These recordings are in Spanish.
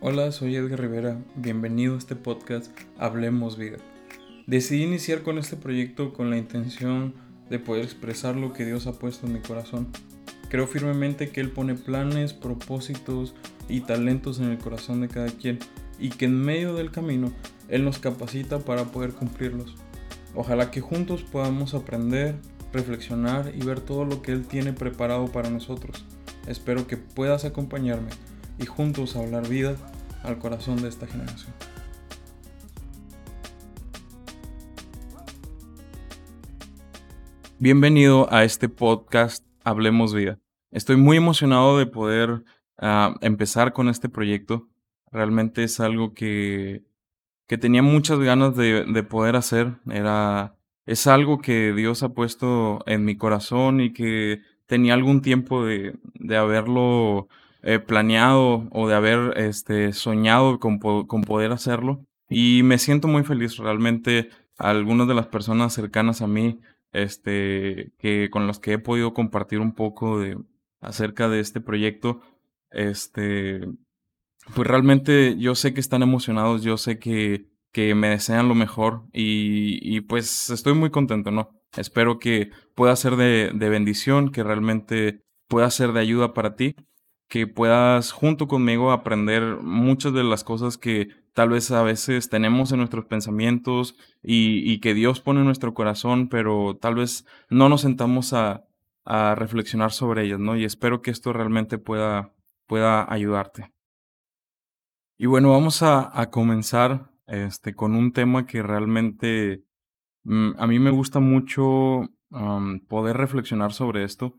Hola, soy Edgar Rivera. Bienvenido a este podcast Hablemos Vida. Decidí iniciar con este proyecto con la intención de poder expresar lo que Dios ha puesto en mi corazón. Creo firmemente que Él pone planes, propósitos y talentos en el corazón de cada quien y que en medio del camino Él nos capacita para poder cumplirlos. Ojalá que juntos podamos aprender, reflexionar y ver todo lo que Él tiene preparado para nosotros. Espero que puedas acompañarme y juntos hablar vida al corazón de esta generación. Bienvenido a este podcast Hablemos Vida. Estoy muy emocionado de poder uh, empezar con este proyecto. Realmente es algo que, que tenía muchas ganas de, de, poder hacer. Era, es algo que Dios ha puesto en mi corazón y que tenía algún tiempo de, de haberlo eh, planeado o de haber este, soñado con, poder hacerlo. Y me siento muy feliz realmente. Algunas de las personas cercanas a mí, este, que, con las que he podido compartir un poco de, acerca de este proyecto, este, pues realmente yo sé que están emocionados, yo sé que, me desean lo mejor y, y pues estoy muy contento, ¿no? Espero que pueda ser de, de bendición, que realmente pueda ser de ayuda para ti que puedas junto conmigo aprender muchas de las cosas que tal vez a veces tenemos en nuestros pensamientos y, que Dios pone en nuestro corazón, pero tal vez no nos sentamos a, reflexionar sobre ellas, ¿no? Y espero que esto realmente pueda, pueda ayudarte. Y bueno, vamos a, comenzar este, con un tema que realmente mm, a mí me gusta mucho poder reflexionar sobre esto,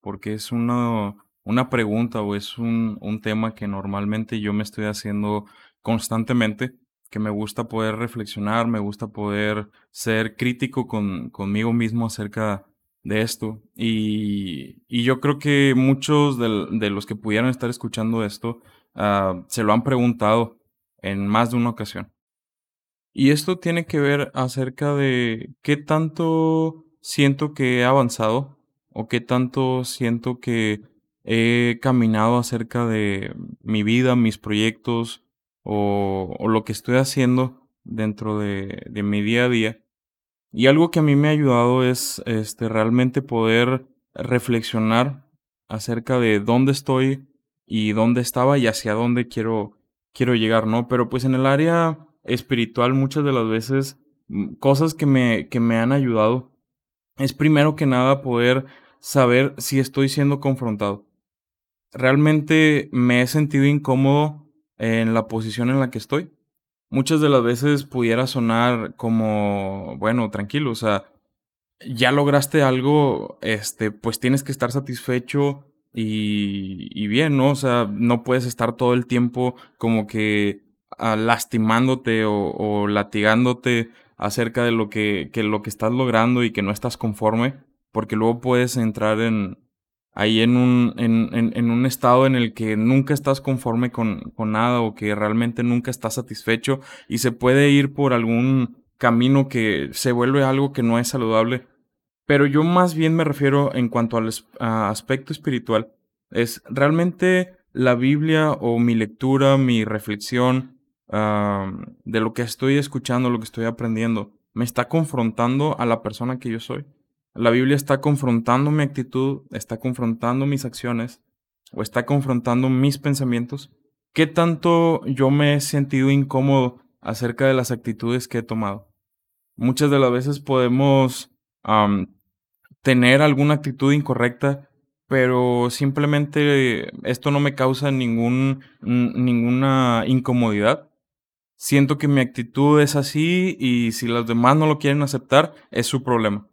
porque es uno una pregunta o es un, un tema que normalmente yo me estoy haciendo constantemente, que me gusta poder reflexionar, me gusta poder ser crítico con, conmigo mismo acerca de esto. Y, y yo creo que muchos de, de, los que pudieran estar escuchando esto uh, se lo han preguntado en más de una ocasión. Y esto tiene que ver acerca de qué tanto siento que he avanzado o qué tanto siento que he caminado acerca de mi vida, mis proyectos o, lo que estoy haciendo dentro de, de, mi día a día. Y algo que a mí me ha ayudado es este, realmente poder reflexionar acerca de dónde estoy y dónde estaba y hacia dónde quiero, quiero llegar, ¿no? Pero pues en el área espiritual muchas de las veces mm, cosas que me, que me han ayudado es primero que nada poder saber si estoy siendo confrontado realmente me he sentido incómodo en la posición en la que estoy. Muchas de las veces pudiera sonar como, bueno, tranquilo, o sea, ya lograste algo, este, pues tienes que estar satisfecho y, bien, ¿no? O sea, no puedes estar todo el tiempo como que ah, lastimándote o, o, latigándote acerca de lo que, que lo que estás logrando y que no estás conforme, porque luego puedes entrar en, ahí en un, en, en, un estado en el que nunca estás conforme con, con nada o que realmente nunca estás satisfecho y se puede ir por algún camino que se vuelve algo que no es saludable. Pero yo más bien me refiero en cuanto al aspecto espiritual. Es realmente la Biblia o mi lectura, mi reflexión de lo que estoy escuchando, lo que estoy aprendiendo, me está confrontando a la persona que yo soy. La Biblia está confrontando mi actitud, está confrontando mis acciones o está confrontando mis pensamientos. ¿Qué tanto yo me he sentido incómodo acerca de las actitudes que he tomado? Muchas de las veces podemos tener alguna actitud incorrecta, pero simplemente esto no me causa ningún, ninguna incomodidad. Siento que mi actitud es así y si los demás no lo quieren aceptar, es su problema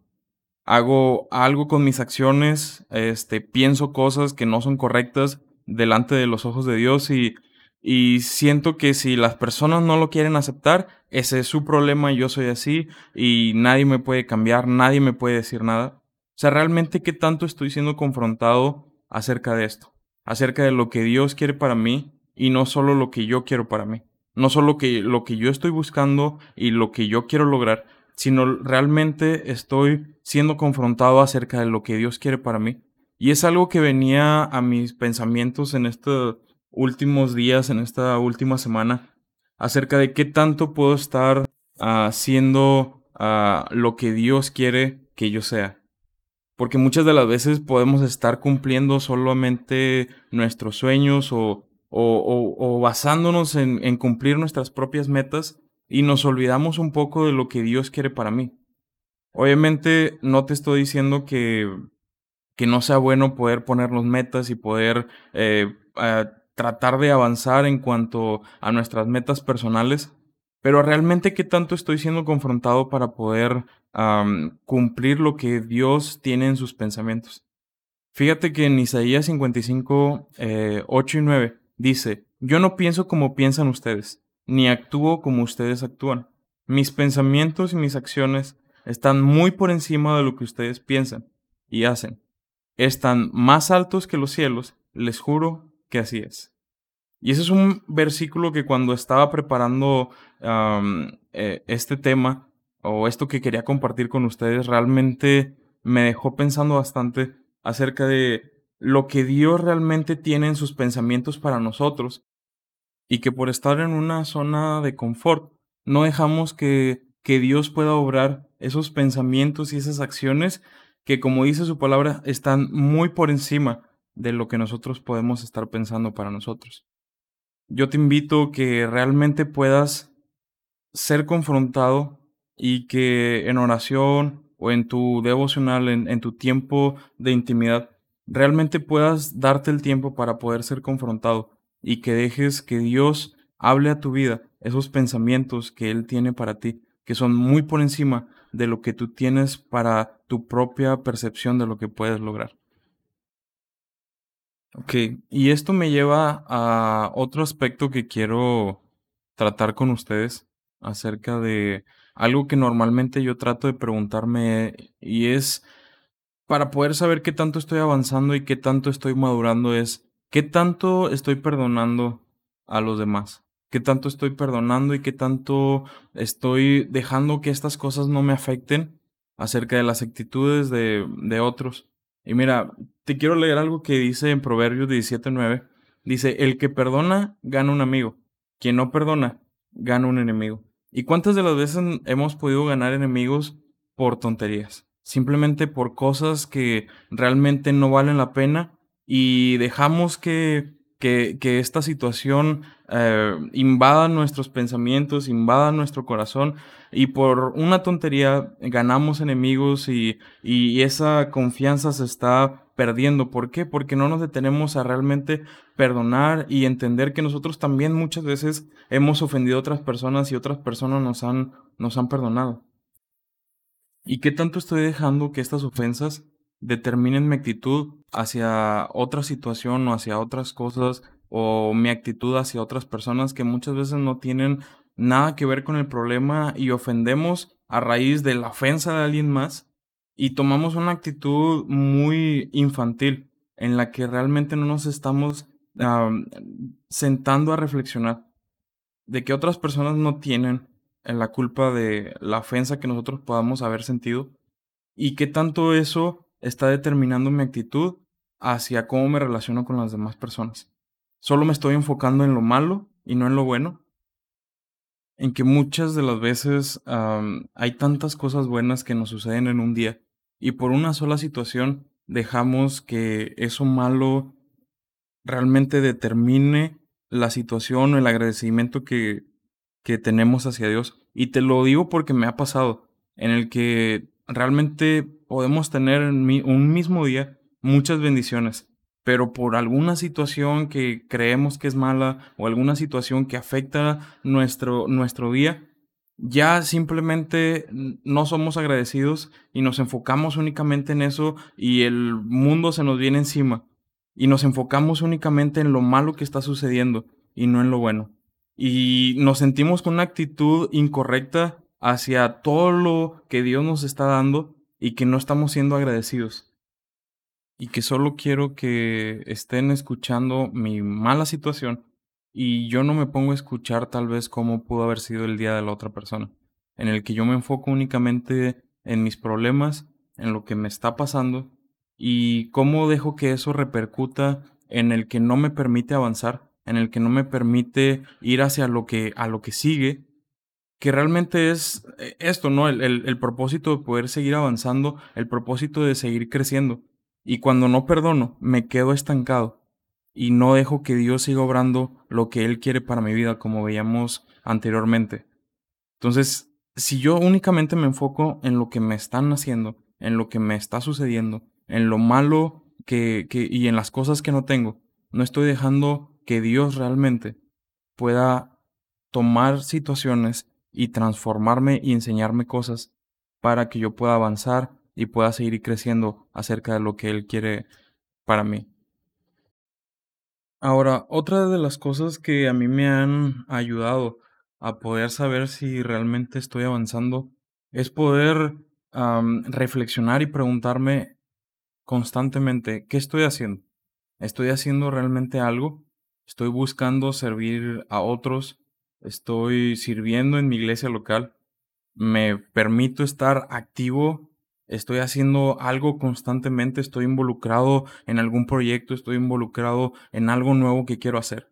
hago algo con mis acciones, este, pienso cosas que no son correctas delante de los ojos de Dios y, y siento que si las personas no lo quieren aceptar, ese es su problema y yo soy así y nadie me puede cambiar, nadie me puede decir nada. O sea, realmente qué tanto estoy siendo confrontado acerca de esto, acerca de lo que Dios quiere para mí y no solo lo que yo quiero para mí, no solo que, lo que yo estoy buscando y lo que yo quiero lograr, sino realmente estoy siendo confrontado acerca de lo que Dios quiere para mí. Y es algo que venía a mis pensamientos en estos últimos días, en esta última semana, acerca de qué tanto puedo estar haciendo lo que Dios quiere que yo sea. Porque muchas de las veces podemos estar cumpliendo solamente nuestros sueños o, o, basándonos en, en cumplir nuestras propias metas y nos olvidamos un poco de lo que Dios quiere para mí. Obviamente no te estoy diciendo que, que no sea bueno poder ponernos metas y poder eh, tratar de avanzar en cuanto a nuestras metas personales, pero realmente qué tanto estoy siendo confrontado para poder cumplir lo que Dios tiene en sus pensamientos. Fíjate que en Isaías 55, 8 eh, y 9 dice, yo no pienso como piensan ustedes, ni actúo como ustedes actúan. Mis pensamientos y mis acciones están muy por encima de lo que ustedes piensan y hacen. Están más altos que los cielos, les juro que así es. Y ese es un versículo que cuando estaba preparando eh, este tema o esto que quería compartir con ustedes, realmente me dejó pensando bastante acerca de lo que Dios realmente tiene en sus pensamientos para nosotros y que por estar en una zona de confort no dejamos que, que Dios pueda obrar esos pensamientos y esas acciones que, como dice su palabra, están muy por encima de lo que nosotros podemos estar pensando para nosotros. Yo te invito que realmente puedas ser confrontado y que en oración o en tu devocional, en, en tu tiempo de intimidad, realmente puedas darte el tiempo para poder ser confrontado y que dejes que Dios hable a tu vida esos pensamientos que Él tiene para ti, que son muy por encima de lo que tú tienes para tu propia percepción de lo que puedes lograr. Ok, y esto me lleva a otro aspecto que quiero tratar con ustedes acerca de algo que normalmente yo trato de preguntarme y es para poder saber qué tanto estoy avanzando y qué tanto estoy madurando es ¿Qué tanto estoy perdonando a los demás? ¿Qué tanto estoy perdonando y qué tanto estoy dejando que estas cosas no me afecten acerca de las actitudes de, de otros? Y mira, te quiero leer algo que dice en Proverbios 17.9. Dice, el que perdona gana un amigo, quien no perdona gana un enemigo. ¿Y cuántas de las veces hemos podido ganar enemigos por tonterías? Simplemente por cosas que realmente no valen la pena y dejamos que, que, esta situación eh, invada nuestros pensamientos, invada nuestro corazón y por una tontería ganamos enemigos y, y esa confianza se está perdiendo. ¿Por qué? Porque no nos detenemos a realmente perdonar y entender que nosotros también muchas veces hemos ofendido a otras personas y otras personas nos han, nos han perdonado. ¿Y qué tanto estoy dejando que estas ofensas determinen mi actitud hacia otra situación o hacia otras cosas o mi actitud hacia otras personas que muchas veces no tienen nada que ver con el problema y ofendemos a raíz de la ofensa de alguien más y tomamos una actitud muy infantil en la que realmente no nos estamos sentando a reflexionar de que otras personas no tienen la culpa de la ofensa que nosotros podamos haber sentido y que tanto eso está determinando mi actitud hacia cómo me relaciono con las demás personas. Solo me estoy enfocando en lo malo y no en lo bueno. En que muchas de las veces hay tantas cosas buenas que nos suceden en un día y por una sola situación dejamos que eso malo realmente determine la situación o el agradecimiento que, que tenemos hacia Dios. Y te lo digo porque me ha pasado, en el que realmente podemos tener en un mismo día muchas bendiciones, pero por alguna situación que creemos que es mala o alguna situación que afecta nuestro, nuestro día, ya simplemente no somos agradecidos y nos enfocamos únicamente en eso y el mundo se nos viene encima y nos enfocamos únicamente en lo malo que está sucediendo y no en lo bueno. Y nos sentimos con una actitud incorrecta hacia todo lo que Dios nos está dando y que no estamos siendo agradecidos. Y que solo quiero que estén escuchando mi mala situación y yo no me pongo a escuchar tal vez cómo pudo haber sido el día de la otra persona, en el que yo me enfoco únicamente en mis problemas, en lo que me está pasando y cómo dejo que eso repercuta en el que no me permite avanzar en el que no me permite ir hacia lo que a lo que sigue, que realmente es eh, esto, ¿no? El propósito de poder seguir avanzando, el propósito de seguir creciendo. Y cuando no perdono, me quedo estancado y no dejo que Dios siga obrando lo que Él quiere para mi vida, como veíamos anteriormente. Entonces, si yo únicamente me enfoco en lo que me están haciendo, en lo que me está sucediendo, en lo malo que que y en las cosas que no tengo, no estoy dejando que Dios realmente pueda tomar situaciones y transformarme y enseñarme cosas para que yo pueda avanzar y pueda seguir creciendo acerca de lo que Él quiere para mí. Ahora, otra de las cosas que a mí me han ayudado a poder saber si realmente estoy avanzando es poder, reflexionar y preguntarme constantemente, ¿qué estoy haciendo? ¿Estoy haciendo realmente algo? ¿Estoy buscando servir a otros? ¿Estoy sirviendo en mi iglesia local? ¿Me permito estar activo? ¿Estoy haciendo algo constantemente? ¿Estoy involucrado en algún proyecto? ¿Estoy involucrado en algo nuevo que quiero hacer?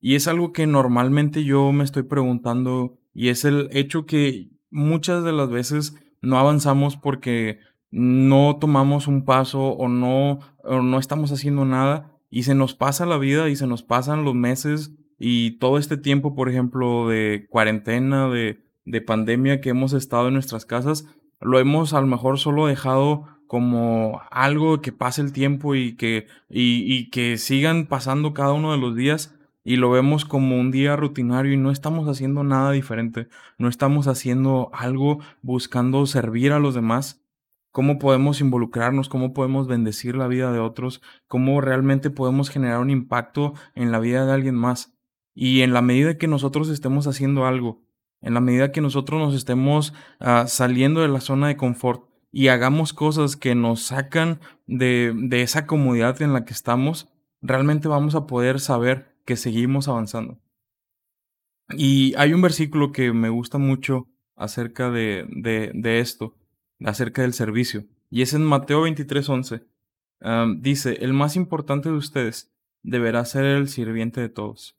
Y es algo que normalmente yo me estoy preguntando, y es el hecho que muchas de las veces no avanzamos porque no tomamos un paso o no o no estamos haciendo nada, y se nos pasa la vida y se nos pasan los meses y todo este tiempo, por ejemplo, de cuarentena, de de pandemia que hemos estado en nuestras casas, lo hemos a lo mejor solo dejado como algo que pase el tiempo y que y y que sigan pasando cada uno de los días, y lo vemos como un día rutinario y no estamos haciendo nada diferente, no estamos haciendo algo buscando servir a los demás. ¿Cómo podemos involucrarnos? ¿Cómo podemos bendecir la vida de otros? ¿Cómo realmente podemos generar un impacto en la vida de alguien más? Y en la medida que nosotros estemos haciendo algo, en la medida que nosotros nos estemos, ah, saliendo de la zona de confort y hagamos cosas que nos sacan de de esa comodidad en la que estamos, realmente vamos a poder saber que seguimos avanzando. Y hay un versículo que me gusta mucho acerca de de esto, acerca del servicio, y es en Mateo 23:11, am, dice: "El más importante de ustedes deberá ser el sirviente de todos".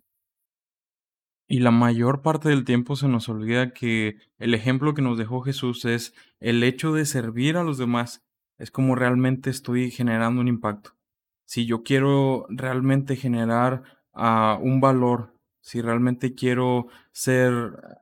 Y la mayor parte del tiempo se nos olvida que el ejemplo que nos dejó Jesús es el hecho de servir a los demás, es como realmente estoy generando un impacto. Si yo quiero realmente generar, ah, un valor, si realmente quiero ser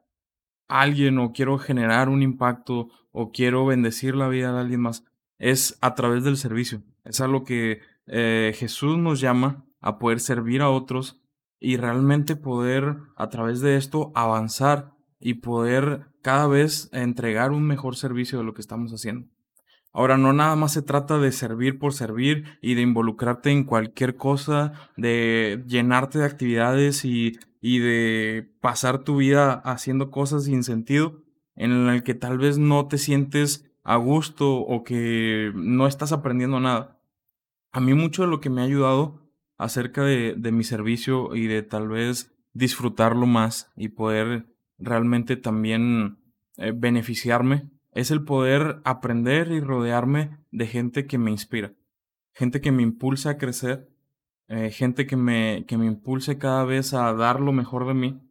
alguien o quiero generar un impacto o quiero bendecir la vida de alguien más, es a través del servicio. Es a lo que, eh, Jesús nos llama a poder servir a otros y realmente poder, a través de esto, avanzar y poder cada vez entregar un mejor servicio de lo que estamos haciendo. Ahora, no nada más se trata de servir por servir y de involucrarte en cualquier cosa, de llenarte de actividades y y de pasar tu vida haciendo cosas sin sentido, en el que tal vez no te sientes a gusto o que no estás aprendiendo nada. A mí mucho de lo que me ha ayudado acerca de mi servicio y de tal vez disfrutarlo más y poder realmente también, eh, beneficiarme, es el poder aprender y rodearme de gente que me inspira, gente que me impulsa a crecer, eh, gente que me que me impulse cada vez a dar lo mejor de mí.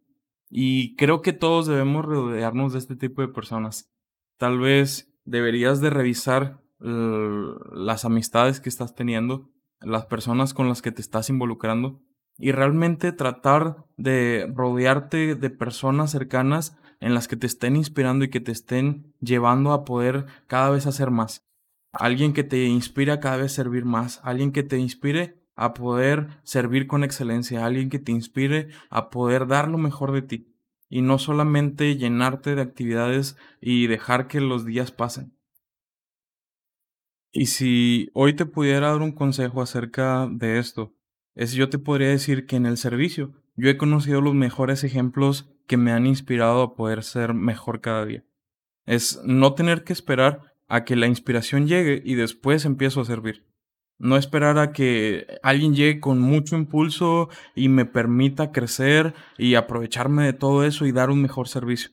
Y creo que todos debemos rodearnos de este tipo de personas. Tal vez deberías de revisar las amistades que estás teniendo, las personas con las que te estás involucrando, y realmente tratar de rodearte de personas cercanas en las que te estén inspirando y que te estén llevando a poder cada vez hacer más. Alguien que te inspire a cada vez servir más, alguien que te inspire a poder servir con excelencia, alguien que te inspire a poder dar lo mejor de ti, y no solamente llenarte de actividades y dejar que los días pasen. Y si hoy te pudiera dar un consejo acerca de esto, es yo te podría decir que en el servicio, yo he conocido los mejores ejemplos que me han inspirado a poder ser mejor cada día. Es no tener que esperar a que la inspiración llegue y después empiezo a servir. No esperar a que alguien llegue con mucho impulso y me permita crecer y aprovecharme de todo eso y dar un mejor servicio,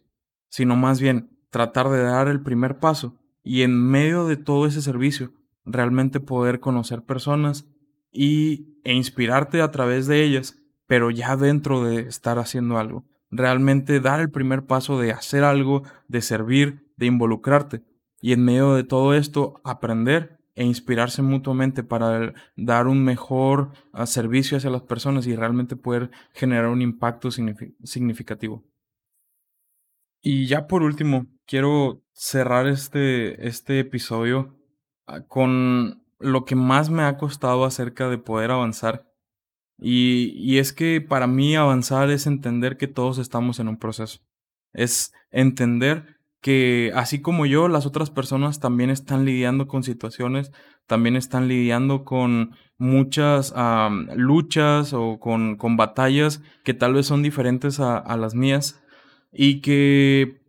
sino más bien tratar de dar el primer paso y en medio de todo ese servicio realmente poder conocer personas y e inspirarte a través de ellas, pero ya dentro de estar haciendo algo. Realmente dar el primer paso de hacer algo, de servir, de involucrarte. Y en medio de todo esto, aprender e inspirarse mutuamente para dar un mejor ah, servicio hacia las personas y realmente poder generar un impacto significativo. Y ya por último, quiero cerrar este, este episodio ah, con lo que más me ha costado acerca de poder avanzar. Y, y es que para mí avanzar es entender que todos estamos en un proceso. Es entender que así como yo, las otras personas también están lidiando con situaciones, también están lidiando con muchas luchas o con, con, batallas que tal vez son diferentes a, a las mías y que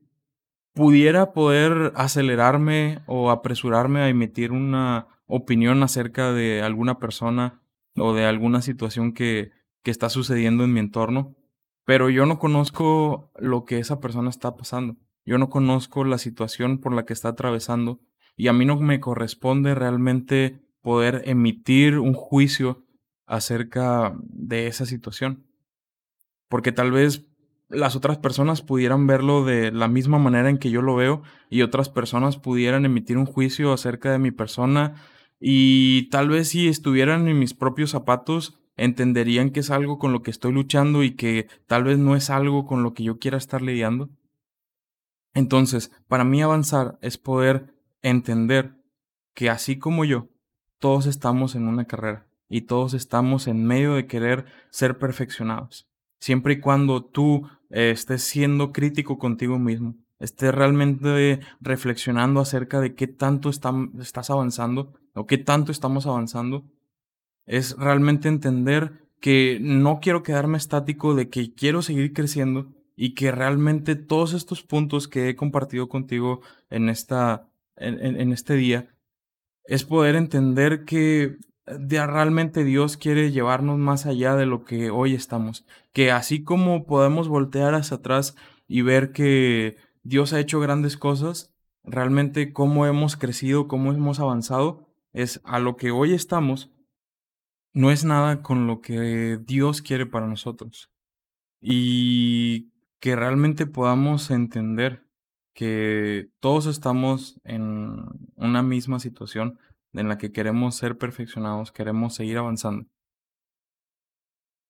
pudiera poder acelerarme o apresurarme a emitir una opinión acerca de alguna persona o de alguna situación que, que está sucediendo en mi entorno, pero yo no conozco lo que esa persona está pasando. Yo no conozco la situación por la que está atravesando y a mí no me corresponde realmente poder emitir un juicio acerca de esa situación. Porque tal vez las otras personas pudieran verlo de la misma manera en que yo lo veo y otras personas pudieran emitir un juicio acerca de mi persona y tal vez si estuvieran en mis propios zapatos entenderían que es algo con lo que estoy luchando y que tal vez no es algo con lo que yo quiera estar lidiando. Entonces, para mí avanzar es poder entender que así como yo, todos estamos en una carrera y todos estamos en medio de querer ser perfeccionados. Siempre y cuando tú eh, estés siendo crítico contigo mismo, estés realmente reflexionando acerca de qué tanto estás avanzando o qué tanto estamos avanzando, es realmente entender que no quiero quedarme estático, de que quiero seguir creciendo y que realmente todos estos puntos que he compartido contigo en, esta, en, este día es poder entender que realmente Dios quiere llevarnos más allá de lo que hoy estamos. Que así como podemos voltear hacia atrás y ver que Dios ha hecho grandes cosas, realmente cómo hemos crecido, cómo hemos avanzado, es a lo que hoy estamos, no es nada con lo que Dios quiere para nosotros. Y que realmente podamos entender que todos estamos en una misma situación en la que queremos ser perfeccionados, queremos seguir avanzando.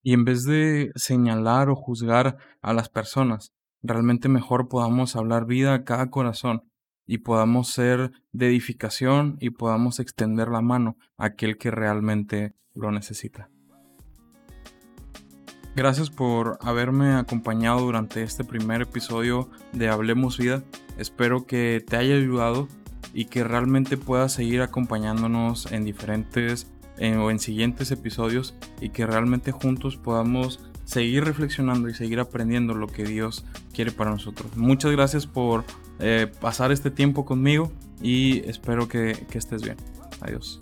Y en vez de señalar o juzgar a las personas, realmente mejor podamos hablar vida a cada corazón y podamos ser de edificación y podamos extender la mano a aquel que realmente lo necesita. Gracias por haberme acompañado durante este primer episodio de Hablemos Vida. Espero que te haya ayudado y que realmente puedas seguir acompañándonos en diferentes o en siguientes episodios y que realmente juntos podamos seguir reflexionando y seguir aprendiendo lo que Dios quiere para nosotros. Muchas gracias por eh, pasar este tiempo conmigo y espero que, que estés bien. Adiós.